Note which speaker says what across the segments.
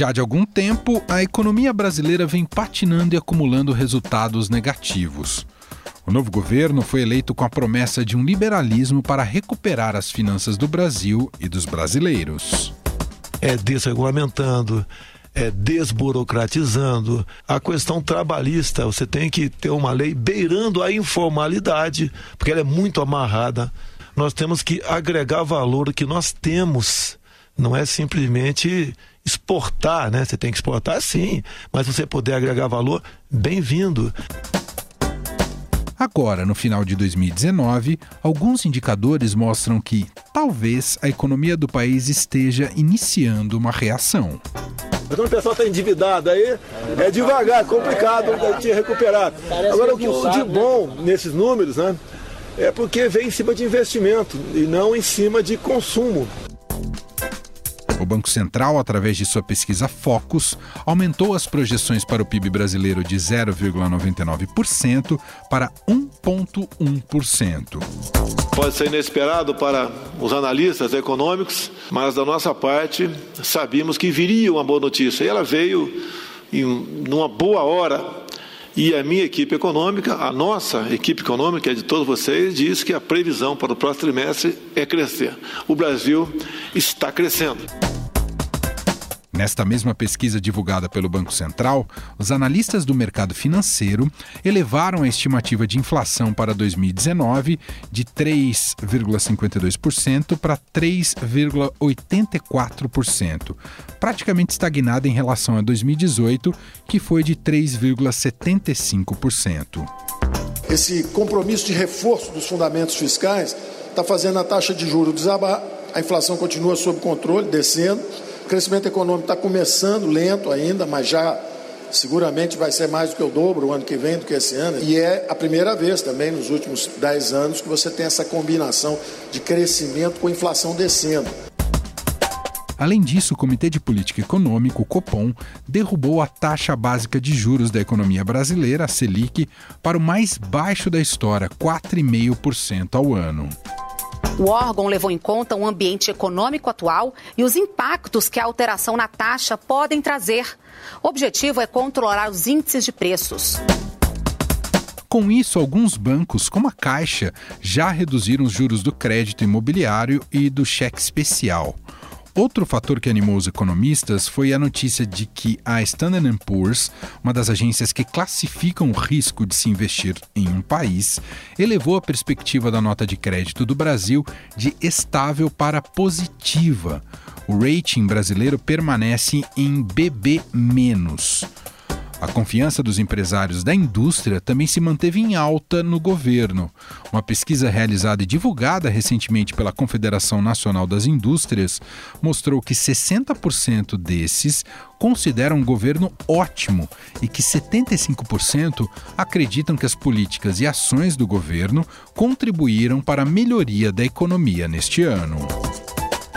Speaker 1: Já de algum tempo, a economia brasileira vem patinando e acumulando resultados negativos. O novo governo foi eleito com a promessa de um liberalismo para recuperar as finanças do Brasil e dos brasileiros.
Speaker 2: É desregulamentando, é desburocratizando. A questão trabalhista, você tem que ter uma lei beirando a informalidade, porque ela é muito amarrada. Nós temos que agregar valor que nós temos, não é simplesmente exportar, né? Você tem que exportar sim, mas você puder agregar valor, bem-vindo.
Speaker 1: Agora, no final de 2019, alguns indicadores mostram que talvez a economia do país esteja iniciando uma reação.
Speaker 3: Quando o pessoal está endividado aí, é devagar, complicado de recuperar. Agora, o que de bom nesses números, né? É porque vem em cima de investimento e não em cima de consumo.
Speaker 1: Banco Central, através de sua pesquisa Focus, aumentou as projeções para o PIB brasileiro de 0,99% para 1,1%.
Speaker 4: Pode ser inesperado para os analistas econômicos, mas da nossa parte sabíamos que viria uma boa notícia. E ela veio em numa boa hora e a minha equipe econômica, a nossa equipe econômica, é de todos vocês, diz que a previsão para o próximo trimestre é crescer. O Brasil está crescendo.
Speaker 1: Nesta mesma pesquisa divulgada pelo Banco Central, os analistas do mercado financeiro elevaram a estimativa de inflação para 2019 de 3,52% para 3,84%, praticamente estagnada em relação a 2018, que foi de 3,75%.
Speaker 3: Esse compromisso de reforço dos fundamentos fiscais está fazendo a taxa de juros desabar, a inflação continua sob controle, descendo crescimento econômico está começando lento ainda, mas já seguramente vai ser mais do que o dobro o ano que vem do que esse ano. E é a primeira vez também nos últimos 10 anos que você tem essa combinação de crescimento com inflação descendo.
Speaker 1: Além disso, o Comitê de Política Econômica, o Copom, derrubou a taxa básica de juros da economia brasileira, a Selic, para o mais baixo da história, 4,5% ao ano.
Speaker 5: O órgão levou em conta o ambiente econômico atual e os impactos que a alteração na taxa podem trazer. O objetivo é controlar os índices de preços.
Speaker 1: Com isso, alguns bancos, como a Caixa, já reduziram os juros do crédito imobiliário e do cheque especial. Outro fator que animou os economistas foi a notícia de que a Standard Poor's, uma das agências que classificam o risco de se investir em um país, elevou a perspectiva da nota de crédito do Brasil de estável para positiva. O rating brasileiro permanece em BB-. A confiança dos empresários da indústria também se manteve em alta no governo. Uma pesquisa realizada e divulgada recentemente pela Confederação Nacional das Indústrias mostrou que 60% desses consideram o governo ótimo e que 75% acreditam que as políticas e ações do governo contribuíram para a melhoria da economia neste ano.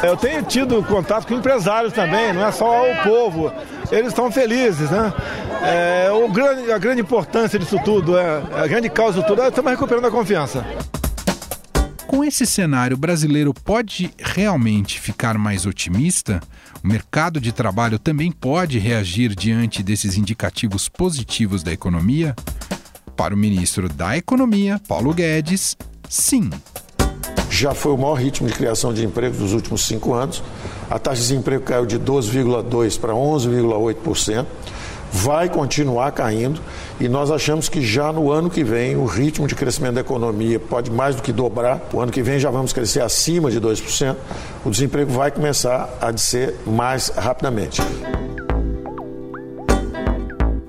Speaker 6: Eu tenho tido contato com empresários também, não é só o povo. Eles estão felizes, né? É, o grande, a grande importância disso tudo, é, a grande causa disso tudo é estamos recuperando a confiança.
Speaker 1: Com esse cenário, o brasileiro pode realmente ficar mais otimista? O mercado de trabalho também pode reagir diante desses indicativos positivos da economia? Para o ministro da Economia, Paulo Guedes, sim
Speaker 2: já foi o maior ritmo de criação de emprego dos últimos cinco anos. A taxa de desemprego caiu de 12,2% para 11,8%. Vai continuar caindo e nós achamos que já no ano que vem o ritmo de crescimento da economia pode mais do que dobrar. O ano que vem já vamos crescer acima de 2%. O desemprego vai começar a descer mais rapidamente.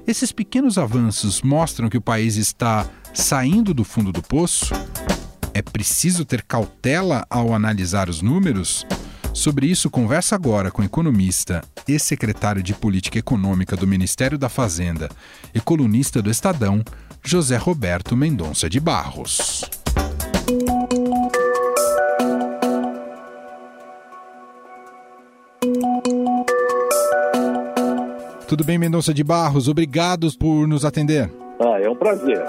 Speaker 1: Esses pequenos avanços mostram que o país está saindo do fundo do poço? É preciso ter cautela ao analisar os números? Sobre isso, conversa agora com economista e secretário de Política Econômica do Ministério da Fazenda e colunista do Estadão, José Roberto Mendonça de Barros. Tudo bem, Mendonça de Barros? Obrigado por nos atender.
Speaker 7: Ah, é um prazer.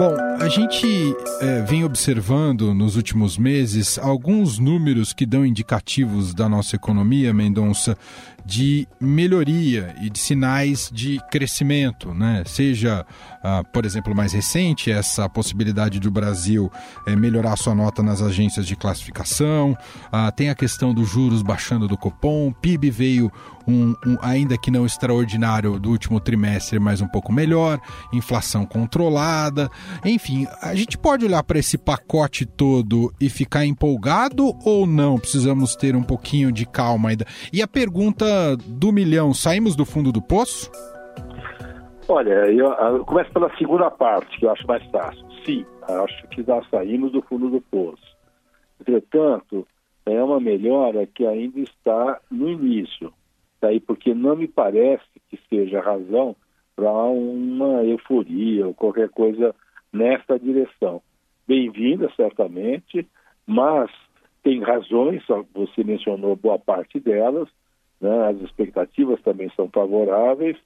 Speaker 1: Bom, a gente é, vem observando nos últimos meses alguns números que dão indicativos da nossa economia, Mendonça, de melhoria e de sinais de crescimento, né? Seja, ah, por exemplo, mais recente, essa possibilidade do Brasil é, melhorar sua nota nas agências de classificação, ah, tem a questão dos juros baixando do Copom, PIB veio um, um, ainda que não extraordinário do último trimestre, mas um pouco melhor, inflação controlada, enfim, a gente pode olhar para esse pacote todo e ficar empolgado ou não? Precisamos ter um pouquinho de calma ainda. E a pergunta do milhão, saímos do fundo do poço?
Speaker 7: Olha, eu, eu começo pela segunda parte, que eu acho mais fácil. Sim, acho que nós saímos do fundo do poço. Entretanto, é uma melhora que ainda está no início. Daí porque não me parece que seja razão para uma euforia ou qualquer coisa nessa direção. Bem-vinda, certamente, mas tem razões, você mencionou boa parte delas, né? as expectativas também são favoráveis,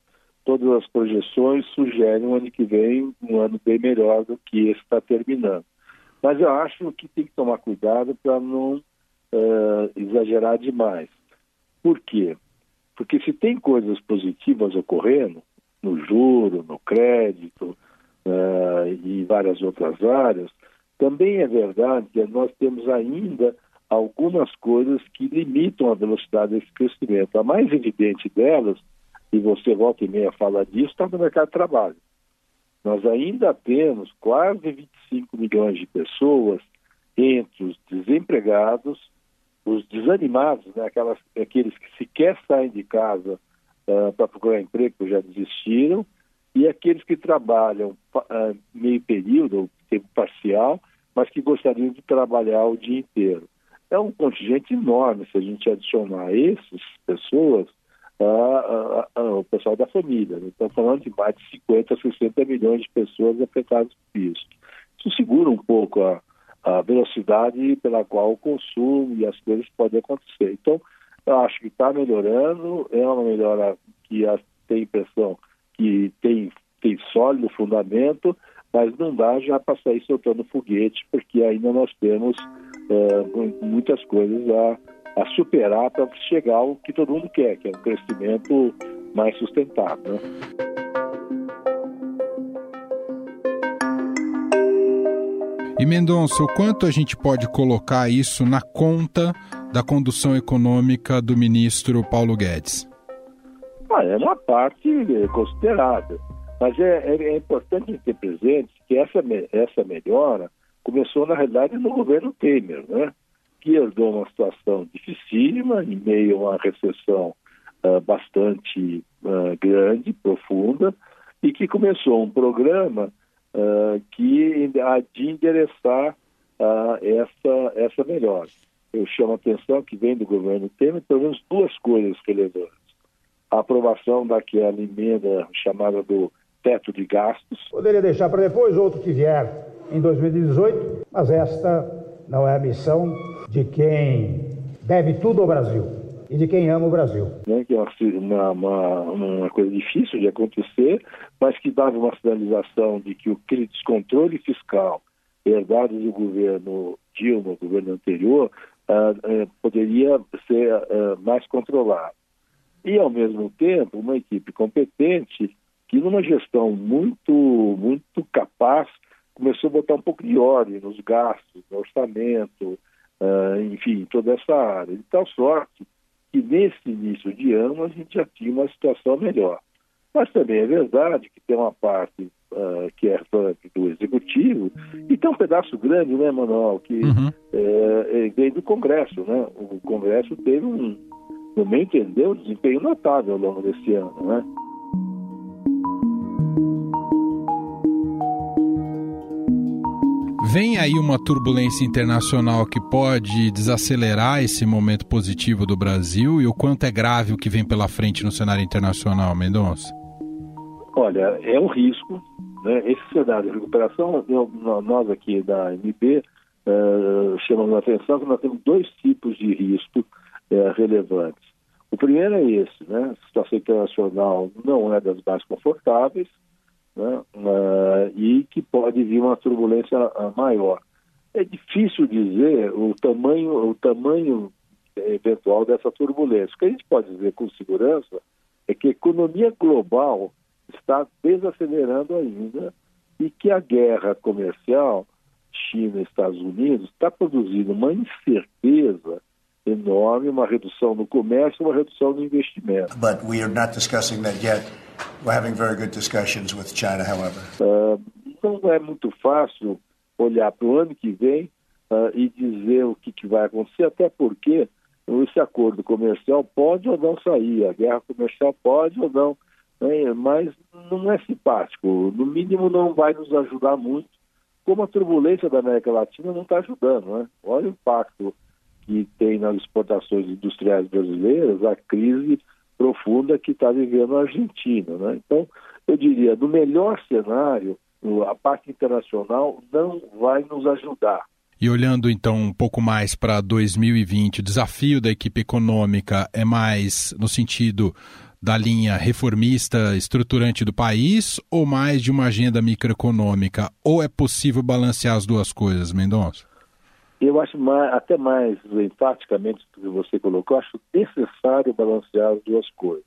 Speaker 7: todas as projeções sugerem um ano que vem um ano bem melhor do que esse está terminando. Mas eu acho que tem que tomar cuidado para não uh, exagerar demais. Por quê? Porque se tem coisas positivas ocorrendo, no juro, no crédito uh, e várias outras áreas, também é verdade que nós temos ainda algumas coisas que limitam a velocidade desse crescimento. A mais evidente delas, e você volta e meia fala disso, está no mercado de trabalho. Nós ainda temos quase 25 milhões de pessoas entre os desempregados, os desanimados, né, aquelas, aqueles que sequer saem de casa uh, para procurar emprego, que já desistiram, e aqueles que trabalham uh, meio período, tempo parcial, mas que gostariam de trabalhar o dia inteiro é um contingente enorme se a gente adicionar essas pessoas o pessoal da família. Né? Estamos falando de mais de 50, 60 milhões de pessoas afetadas por isso. Isso segura um pouco a, a velocidade pela qual o consumo e as coisas podem acontecer. Então, eu acho que está melhorando, é uma melhora que tem impressão que tem, tem sólido fundamento, mas não dá já para sair soltando foguete, porque ainda nós temos é, muitas coisas a, a superar para chegar ao que todo mundo quer, que é um crescimento mais sustentável. Né?
Speaker 1: E Mendonça, o quanto a gente pode colocar isso na conta da condução econômica do ministro Paulo Guedes?
Speaker 7: Ah, é uma parte considerável. Mas é, é, é importante ter presente que essa, essa melhora começou, na realidade, no governo Temer, né? que herdou uma situação dificílima, em meio a uma recessão uh, bastante uh, grande, profunda, e que começou um programa uh, que há de endereçar essa, essa melhora. Eu chamo a atenção que vem do governo Temer pelo menos duas coisas relevantes. A aprovação daquela emenda chamada do teto de gastos.
Speaker 8: Poderia deixar para depois outro que vier em 2018, mas esta não é a missão de quem deve tudo ao Brasil e de quem ama o Brasil.
Speaker 7: Né, que é uma, uma, uma, coisa difícil de acontecer, mas que dava uma sinalização de que aquele descontrole fiscal herdado do governo Dilma, governo anterior, uh, uh, poderia ser uh, mais controlado. E, ao mesmo tempo, uma equipe competente que, numa gestão muito, muito capaz, começou a botar um pouco de ordem nos gastos, no orçamento, uh, enfim, toda essa área. De tal sorte que nesse início de ano a gente já tinha uma situação melhor. Mas também é verdade que tem uma parte uh, que é do executivo e tem um pedaço grande, né, Manuel, que uhum. é, vem do Congresso, né? O Congresso teve um, no meu entender, um desempenho notável ao longo desse ano, né?
Speaker 1: Vem aí uma turbulência internacional que pode desacelerar esse momento positivo do Brasil e o quanto é grave o que vem pela frente no cenário internacional, Mendonça?
Speaker 7: Olha, é um risco. Né? Esse cenário de recuperação, eu, nós aqui da MB uh, eh, chamamos a atenção que nós temos dois tipos de risco uh, relevantes. O primeiro é esse, né? A situação internacional não é das mais confortáveis, né? Uh, e que pode vir uma turbulência maior. É difícil dizer o tamanho, o tamanho eventual dessa turbulência. O que a gente pode dizer com segurança é que a economia global está desacelerando ainda e que a guerra comercial China Estados Unidos está produzindo uma incerteza enorme, uma redução no comércio, uma redução no investimento.
Speaker 9: But we are not discussing that yet. We're having very good discussions with China, however.
Speaker 7: Uh, não é muito fácil olhar para o ano que vem uh, e dizer o que, que vai acontecer, até porque esse acordo comercial pode ou não sair, a guerra comercial pode ou não, né? mas não é simpático. No mínimo, não vai nos ajudar muito, como a turbulência da América Latina não está ajudando. Né? Olha o impacto que tem nas exportações industriais brasileiras, a crise profunda que está vivendo a Argentina. Né? Então, eu diria, no melhor cenário, a parte internacional não vai nos ajudar.
Speaker 1: E olhando então um pouco mais para 2020, o desafio da equipe econômica é mais no sentido da linha reformista estruturante do país ou mais de uma agenda microeconômica? Ou é possível balancear as duas coisas, Mendonça?
Speaker 7: Eu acho mais, até mais enfaticamente do que você colocou, acho necessário balancear as duas coisas.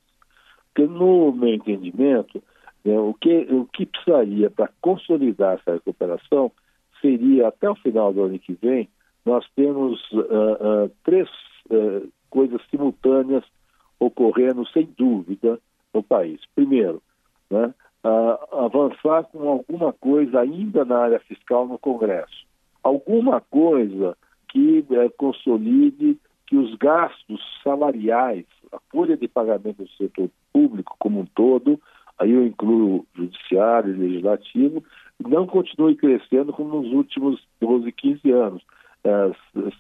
Speaker 7: Porque, no meu entendimento, né, o, que, o que precisaria para consolidar essa recuperação seria, até o final do ano que vem, nós temos uh, uh, três uh, coisas simultâneas ocorrendo, sem dúvida, no país. Primeiro, né, avançar com alguma coisa ainda na área fiscal no Congresso. Alguma coisa que é, consolide que os gastos salariais, a folha de pagamento do setor público como um todo, aí eu incluo judiciário e legislativo, não continue crescendo como nos últimos 12, 15 anos, é,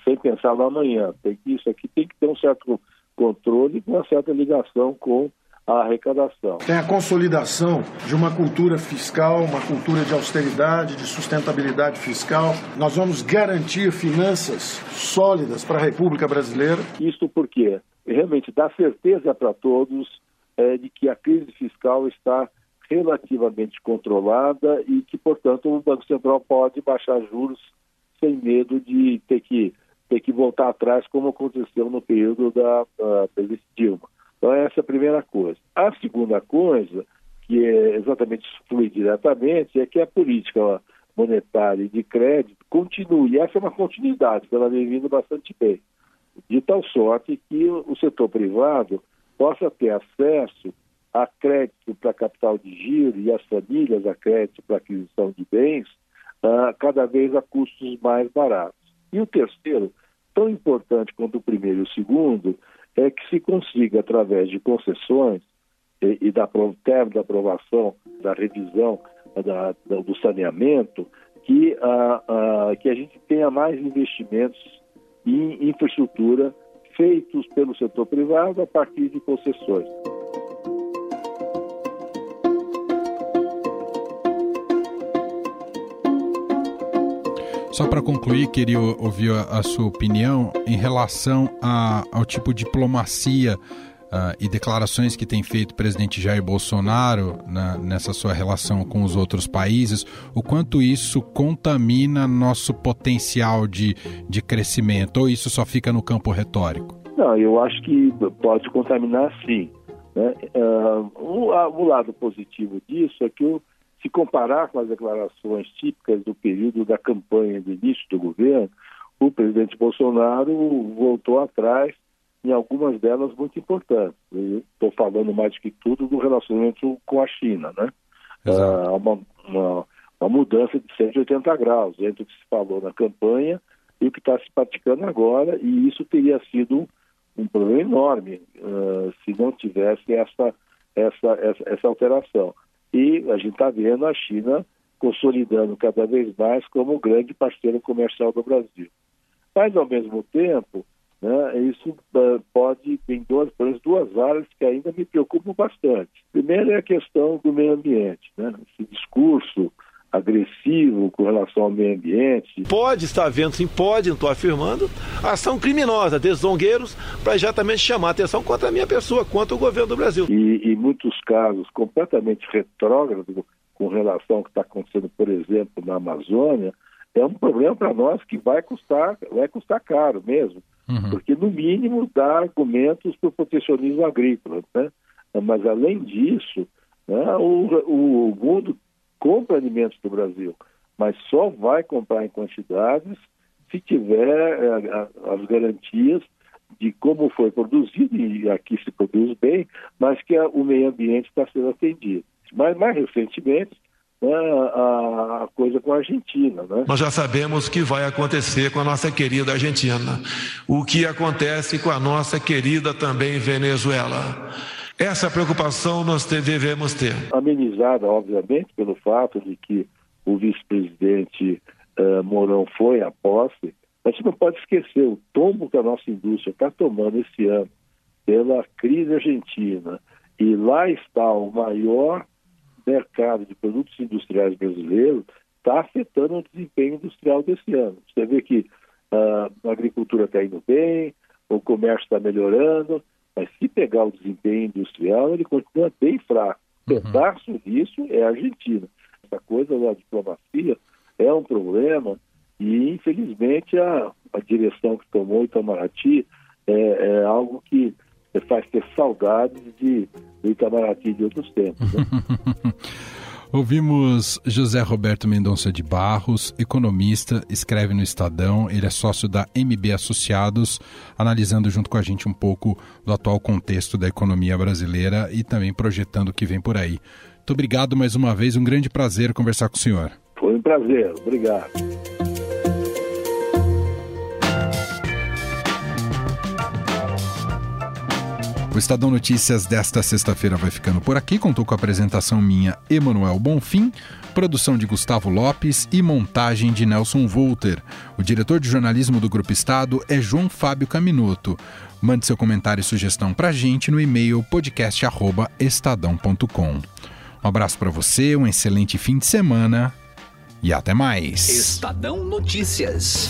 Speaker 7: sem pensar no amanhã. Tem isso aqui tem que ter um certo controle com uma certa ligação com a arrecadação.
Speaker 3: Tem a consolidação de uma cultura fiscal, uma cultura de austeridade, de sustentabilidade fiscal. Nós vamos garantir finanças sólidas para a República Brasileira.
Speaker 7: Isso porque realmente dá certeza para todos é, de que a crise fiscal está relativamente controlada e que, portanto, o Banco Central pode baixar juros sem medo de ter que ter que voltar atrás, como aconteceu no período da presidente Dilma. Então, essa é a primeira coisa. A segunda coisa, que é exatamente flui diretamente, é que a política monetária e de crédito continue. E essa é uma continuidade, ela vem vindo bastante bem. De tal sorte que o setor privado possa ter acesso a crédito para capital de giro e as famílias a crédito para aquisição de bens, uh, cada vez a custos mais baratos. E o terceiro, tão importante quanto o primeiro e o segundo, é que se consiga, através de concessões e, e da término da aprovação da revisão da, do saneamento, que, a, a, que a gente tenha mais investimentos em infraestrutura feitos pelo setor privado a partir de concessões.
Speaker 1: Só para concluir, queria ouvir a, a, sua opinião em relação a, ao tipo de diplomacia uh, e declarações que tem feito o presidente Jair Bolsonaro na, nessa sua relação com os outros países, o quanto isso contamina nosso potencial de, de crescimento, ou isso só fica no campo retórico?
Speaker 7: Não, eu acho que pode contaminar sim. Né? Uh, o, o lado positivo disso é que o se comparar com as declarações típicas do período da campanha de início do governo, o presidente Bolsonaro voltou atrás em algumas delas muito importantes. Estou falando mais do que tudo do relacionamento com a China, né? Ah, uma, uma, uma, mudança de 180 graus entre o que se falou na campanha e o que está se praticando agora, e isso teria sido um problema enorme uh, se não tivesse essa, essa, essa, essa alteração. E a gente está vendo a China consolidando cada vez mais como grande parceiro comercial do Brasil. Mas, ao mesmo tempo, né, isso uh, pode, tem duas, duas áreas que ainda me preocupam bastante. Primeiro é a questão do meio ambiente, né? esse discurso agressivo com relação ao meio ambiente.
Speaker 4: Pode estar havendo, sim, pode, não estou afirmando, ação criminosa desses zongueiros para exatamente chamar a atenção contra a minha pessoa, contra o governo do Brasil.
Speaker 7: E em muitos casos completamente retrógrado com relação ao que está acontecendo, por exemplo, na Amazônia, é um problema para nós que vai custar, vai custar caro mesmo, uhum. porque no mínimo dá argumentos para o protecionismo agrícola, né? Mas além disso, né, o, o mundo compra alimentos do Brasil, mas só vai comprar em quantidades se tiver é, as garantias de como foi produzido, e aqui se produz bem, mas que o meio ambiente está sendo atendido. Mas mais recentemente, né, a, a, coisa com a Argentina. Né?
Speaker 2: Nós já sabemos o que vai acontecer com a nossa querida Argentina, o que acontece com a nossa querida também Venezuela. Essa preocupação nós devemos ter.
Speaker 7: Amenizada, obviamente, pelo fato de que o vice-presidente uh, Mourão foi à posse, a gente não pode esquecer o tombo que a nossa indústria está tomando esse ano pela crise argentina. E lá está o maior mercado de produtos industriais brasileiros, está afetando o desempenho industrial desse ano. Você vê que uh, a agricultura está indo bem, o comércio está melhorando, mas se pegar o desempenho industrial, ele continua bem fraco. Uhum. Pedaço disso é a Argentina. Essa coisa da diplomacia é um problema e, infelizmente, a, a direção que tomou Itamaraty é, é algo que faz ter saudades de, do Itamaraty de outros tempos. Né?
Speaker 1: Ouvimos José Roberto Mendonça de Barros, economista, escreve no Estadão, ele é sócio da MB Associados, analisando junto com a gente um pouco do atual contexto da economia brasileira e também projetando o que vem por aí. Muito obrigado mais uma vez, um grande prazer conversar com o senhor.
Speaker 7: Foi um prazer, obrigado.
Speaker 1: O Estadão Notícias desta sexta-feira vai ficando por aqui. Contou com a apresentação minha, Emanuel Bonfim, produção de Gustavo Lopes e montagem de Nelson Volter. O diretor de jornalismo do Grupo Estado é João Fábio Caminuto. Mande seu comentário e sugestão para a gente no e-mail podcast@estadão.com. Um abraço para você, um excelente fim de semana e até mais.
Speaker 10: Estadão Notícias.